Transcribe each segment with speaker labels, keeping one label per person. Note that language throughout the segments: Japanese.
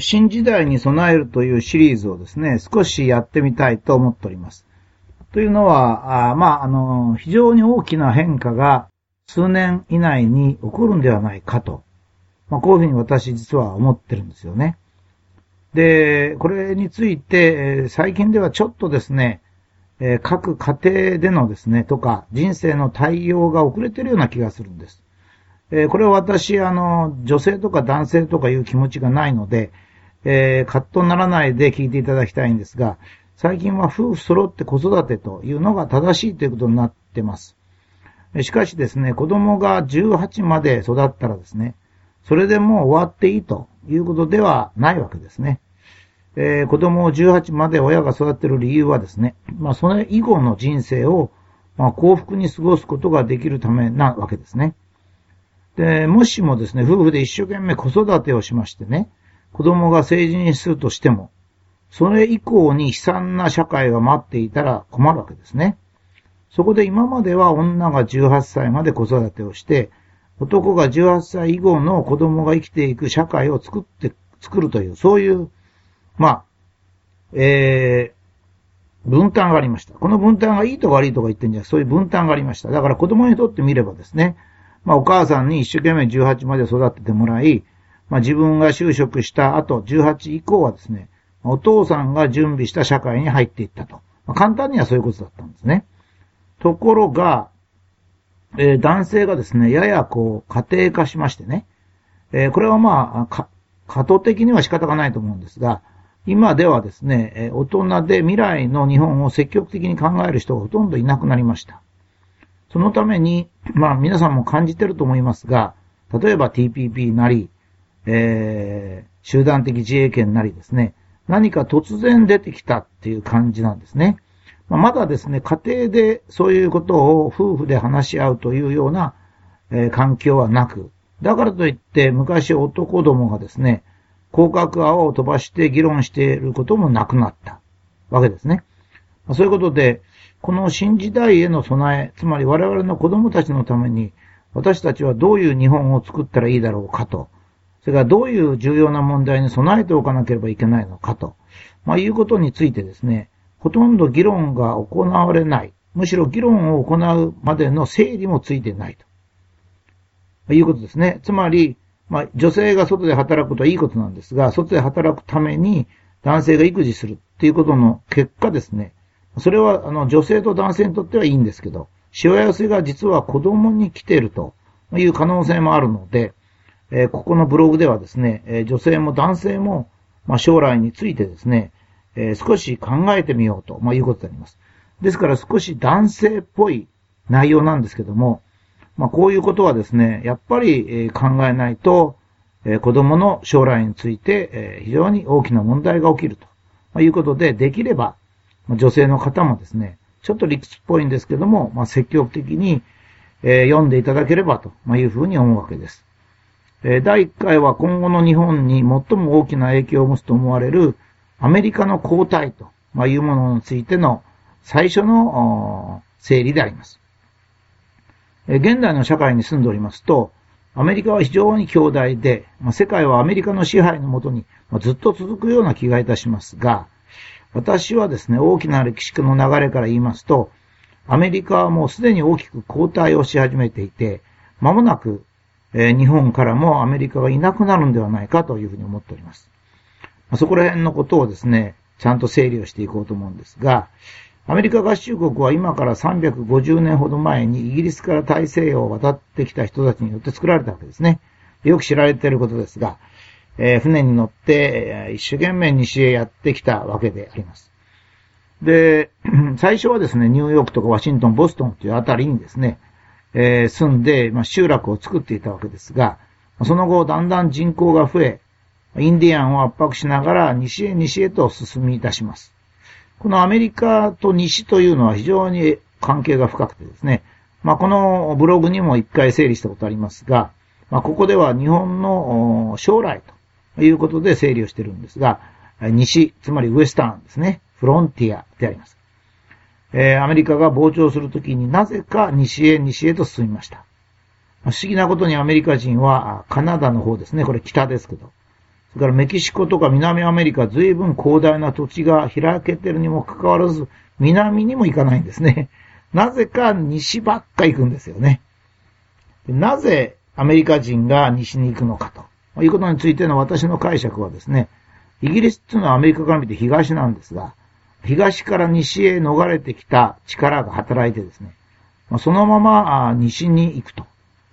Speaker 1: 新時代に備えるというシリーズをですね、少しやってみたいと思っております。というのは、あまあ、あの、非常に大きな変化が数年以内に起こるんではないかと。まあ、こういうふうに私実は思ってるんですよね。で、これについて、最近ではちょっとですね、各家庭でのですね、とか、人生の対応が遅れてるような気がするんです。えこれは私、あの、女性とか男性とかいう気持ちがないので、えー、カットにならないで聞いていただきたいんですが、最近は夫婦揃って子育てというのが正しいということになってます。しかしですね、子供が18まで育ったらですね、それでもう終わっていいということではないわけですね。えー、子供を18まで親が育てる理由はですね、まあそれ以後の人生を、まあ、幸福に過ごすことができるためなわけですね。で、もしもですね、夫婦で一生懸命子育てをしましてね、子供が成人するとしても、それ以降に悲惨な社会が待っていたら困るわけですね。そこで今までは女が18歳まで子育てをして、男が18歳以後の子供が生きていく社会を作って、作るという、そういう、まあ、えー、分担がありました。この分担がいいとか悪いとか言ってんじゃそういう分担がありました。だから子供にとってみればですね、まあお母さんに一生懸命18まで育ててもらい、まあ自分が就職した後、18以降はですね、お父さんが準備した社会に入っていったと。まあ、簡単にはそういうことだったんですね。ところが、えー、男性がですね、ややこう、家庭化しましてね、えー、これはまあ、過渡的には仕方がないと思うんですが、今ではですね、大人で未来の日本を積極的に考える人がほとんどいなくなりました。そのために、まあ皆さんも感じてると思いますが、例えば TPP なり、えー、集団的自衛権なりですね、何か突然出てきたっていう感じなんですね。まあ、まだですね、家庭でそういうことを夫婦で話し合うというような、えー、環境はなく、だからといって昔男どもがですね、広角泡を飛ばして議論していることもなくなったわけですね。まあ、そういうことで、この新時代への備え、つまり我々の子供たちのために、私たちはどういう日本を作ったらいいだろうかとそれからどういう重要な問題に備えておかなければいけないのかと、まあ、いうことについてですね、ほとんど議論が行われない。むしろ議論を行うまでの整理もついてないと。まいうことですね。つまり、まあ、女性が外で働くことはいいことなんですが、外で働くために男性が育児するっていうことの結果ですね。それは、あの、女性と男性にとってはいいんですけど、しわ寄せが実は子供に来ているという可能性もあるので、えー、ここのブログではですね、えー、女性も男性も、まあ、将来についてですね、えー、少し考えてみようと、まあ、いうことであります。ですから少し男性っぽい内容なんですけども、まあ、こういうことはですね、やっぱり、え、考えないと、え、子供の将来について、え、非常に大きな問題が起きると、ま、いうことで、できれば、女性の方もですね、ちょっと理屈っぽいんですけども、まあ、積極的に、えー、読んでいただければと、いうふうに思うわけですえ。第1回は今後の日本に最も大きな影響を持つと思われるアメリカの交代というものについての最初の整理であります。え現代の社会に住んでおりますと、アメリカは非常に強大で、ま世界はアメリカの支配のもとにまずっと続くような気がいたしますが、私はですね、大きな歴史の流れから言いますと、アメリカはもうすでに大きく後退をし始めていて、間もなくえー、日本からもアメリカがいなくなるんではないかというふうに思っております。まあ、そこら辺のことをですね、ちゃんと整理をしていこうと思うんですが、アメリカ合衆国は今から350年ほど前にイギリスから大西洋を渡ってきた人たちによって作られたわけですね。よく知られていることですが、えー、船に乗って、一生懸命西へやってきたわけであります。で、最初はですね、ニューヨークとかワシントン、ボストンというあたりにですね、えー、住んで、まあ、集落を作っていたわけですが、その後、だんだん人口が増え、インディアンを圧迫しながら西へ西へと進み出します。このアメリカと西というのは非常に関係が深くてですね、まあ、このブログにも一回整理したことありますが、まあ、ここでは日本の将来とということで整理をしてるんですが、西、つまりウエスタンですね、フロンティアであります。えー、アメリカが膨張するときになぜか西へ西へと進みました。不思議なことにアメリカ人はカナダの方ですね、これ北ですけど、それからメキシコとか南アメリカ、随分広大な土地が開けてるにもかかわらず、南にも行かないんですね。なぜか西ばっか行くんですよね。なぜアメリカ人が西に行くのかということについての私の解釈はですね、イギリスっていうのはアメリカから見て東なんですが、東から西へ逃れてきた力が働いてですね、そのまま西に行くと。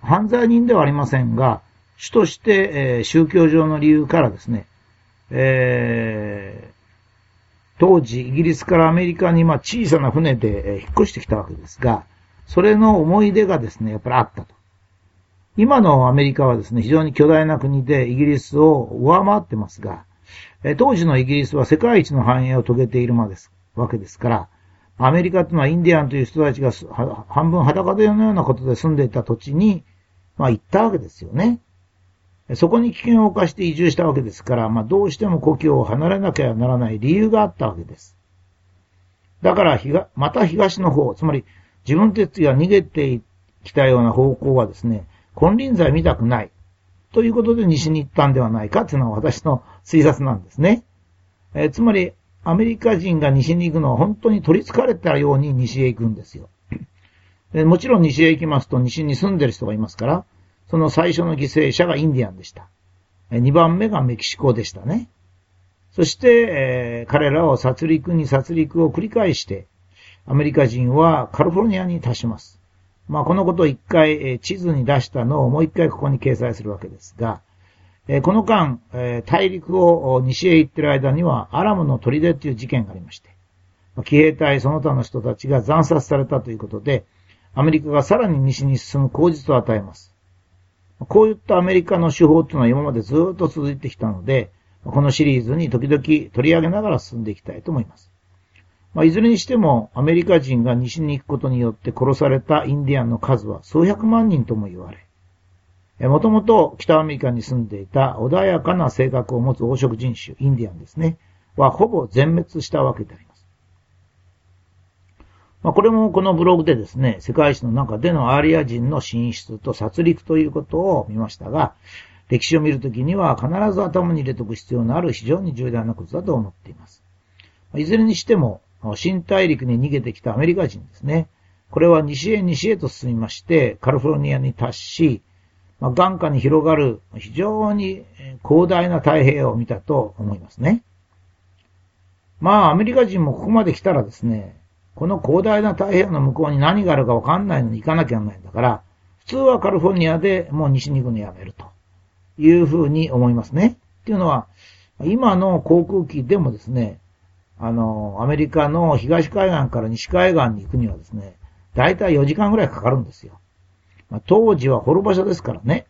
Speaker 1: 犯罪人ではありませんが、主として、え宗教上の理由からですね、えー、当時イギリスからアメリカにま小さな船で引っ越してきたわけですが、それの思い出がですね、やっぱりあったと。今のアメリカはですね、非常に巨大な国でイギリスを上回ってますが、当時のイギリスは世界一の繁栄を遂げているまです、わけですから、アメリカというのはインディアンという人たちが半分裸でのようなことで住んでいた土地に、まあ行ったわけですよね。そこに危険を冒して移住したわけですから、まあどうしても故郷を離れなきゃならない理由があったわけです。だから、また東の方、つまり自分たちが逃げてきたような方向はですね、金輪際見たくない。ということで西に行ったんではないかというのは私の推察なんですね。えー、つまり、アメリカ人が西に行くのは本当に取り憑かれたように西へ行くんですよ。でもちろん西へ行きますと西に住んでる人がいますから、その最初の犠牲者がインディアンでした。2番目がメキシコでしたね。そして、えー、彼らを殺戮に殺戮を繰り返して、アメリカ人はカリフォルニアに達します。まあ、このことを一回、え、地図に出したのをもう一回ここに掲載するわけですが、え、この間、え大陸を西へ行ってる間には、アラムの砦という事件がありまして、騎兵隊その他の人たちが惨殺されたということで、アメリカがさらに西に進む口実を与えます。こういったアメリカの手法というのは今までずっと続いてきたので、このシリーズに時々取り上げながら進んでいきたいと思います。まあ、いずれにしても、アメリカ人が西に行くことによって殺されたインディアンの数は数百万人とも言われ、もともと北アメリカに住んでいた穏やかな性格を持つ黄色人種、インディアンですね、はほぼ全滅したわけであります。まあ、これもこのブログでですね、世界史の中でのアーリア人の進出と殺戮ということを見ましたが、歴史を見るときには必ず頭に入れておく必要のある非常に重大なことだと思っています。いずれにしても、新大陸に逃げてきたアメリカ人ですね。これは西へ西へと進みまして、カリフォルニアに達し、まあ、眼下に広がる非常に広大な太平洋を見たと思いますね。まあ、アメリカ人もここまで来たらですね、この広大な太平洋の向こうに何があるかわかんないのに行かなきゃならないんだから、普通はカリフォルニアでもう西に行くのやめるというふうに思いますね。っていうのは、今の航空機でもですね、あの、アメリカの東海岸から西海岸に行くにはですね、だいたい4時間ぐらいかかるんですよ。まあ、当時は滅場所ですからね。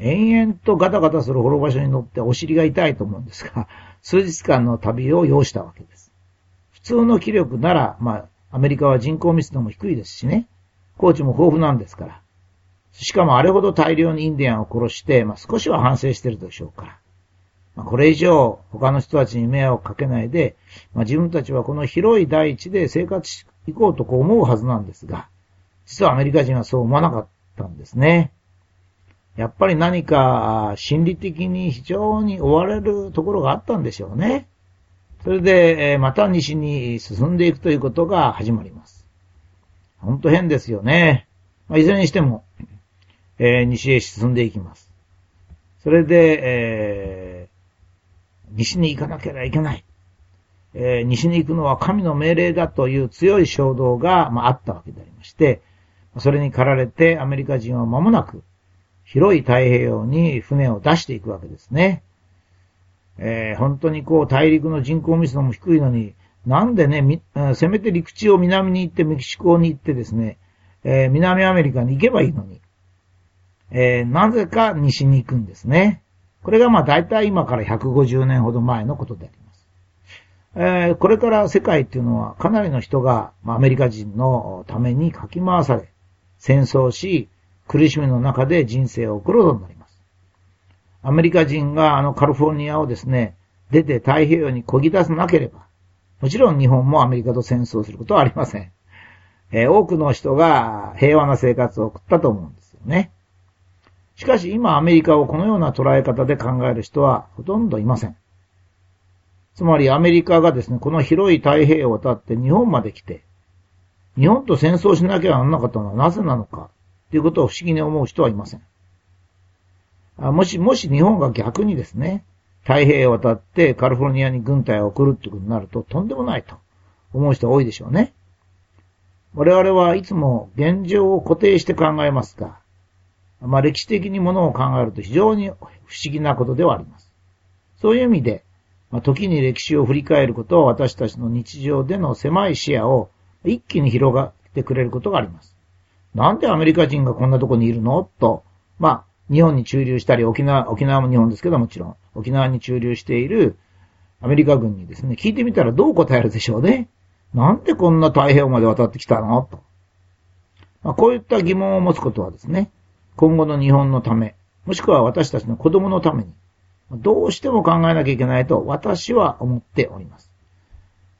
Speaker 1: 延々とガタガタする滅場所に乗ってお尻が痛いと思うんですが、数日間の旅を要したわけです。普通の気力なら、まあ、アメリカは人口密度も低いですしね、高地も豊富なんですから。しかもあれほど大量にインディアンを殺して、まあ、少しは反省してるでしょうから。まあ、これ以上他の人たちに迷惑をかけないで、まあ、自分たちはこの広い大地で生活していこうとこう思うはずなんですが、実はアメリカ人はそう思わなかったんですね。やっぱり何か心理的に非常に追われるところがあったんでしょうね。それで、また西に進んでいくということが始まります。ほんと変ですよね。まあ、いずれにしても、えー、西へ進んでいきます。それで、え西に行かなければいけない。えー、西に行くのは神の命令だという強い衝動が、まあ、あったわけでありまして、それに駆られてアメリカ人は間もなく広い太平洋に船を出していくわけですね。えー、本当にこう大陸の人口密度も低いのに、なんでね、せめて陸地を南に行ってメキシコに行ってですね、えー、南アメリカに行けばいいのに、えー、なぜか西に行くんですね。これがまあ大体今から150年ほど前のことであります。えー、これから世界っていうのはかなりの人が、ま、アメリカ人のためにかき回され、戦争し、苦しみの中で人生を送ることになります。アメリカ人があのカリフォルニアをですね、出て太平洋に漕ぎ出さなければ、もちろん日本もアメリカと戦争することはありません。えー、多くの人が平和な生活を送ったと思うんですよね。しかし今アメリカをこのような捉え方で考える人はほとんどいません。つまりアメリカがですね、この広い太平洋を渡って日本まで来て、日本と戦争しなきゃならなかったのはなぜなのか、ということを不思議に思う人はいません。もし、もし日本が逆にですね、太平洋を渡ってカリフォルニアに軍隊を送るってことになるととんでもないと思う人多いでしょうね。我々はいつも現状を固定して考えますが、まあ歴史的にものを考えると非常に不思議なことではあります。そういう意味で、まあ、時に歴史を振り返ることは私たちの日常での狭い視野を一気に広がってくれることがあります。なんでアメリカ人がこんなとこにいるの？と、まあ、日本に駐留したり、沖縄、沖縄も日本ですけどもちろん、沖縄に駐留しているアメリカ軍にですね、聞いてみたらどう答えるでしょうね。なんでこんな太平洋まで渡ってきたの？と。まあ、こういった疑問を持つことはですね、今後の日本のため、もしくは私たちの子供のために、どうしても考えなきゃいけないと私は思っております。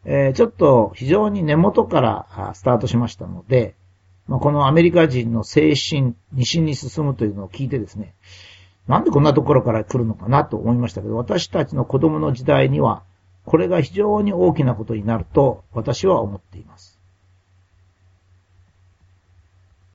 Speaker 1: えー、ちょっと非常に根元からスタートしましたので、まあ、このアメリカ人の精神、西に進むというのを聞いてですね、なんでこんなところから来るのかなと思いましたけど、私たちの子供の時代には、これが非常に大きなことになると私は思っています。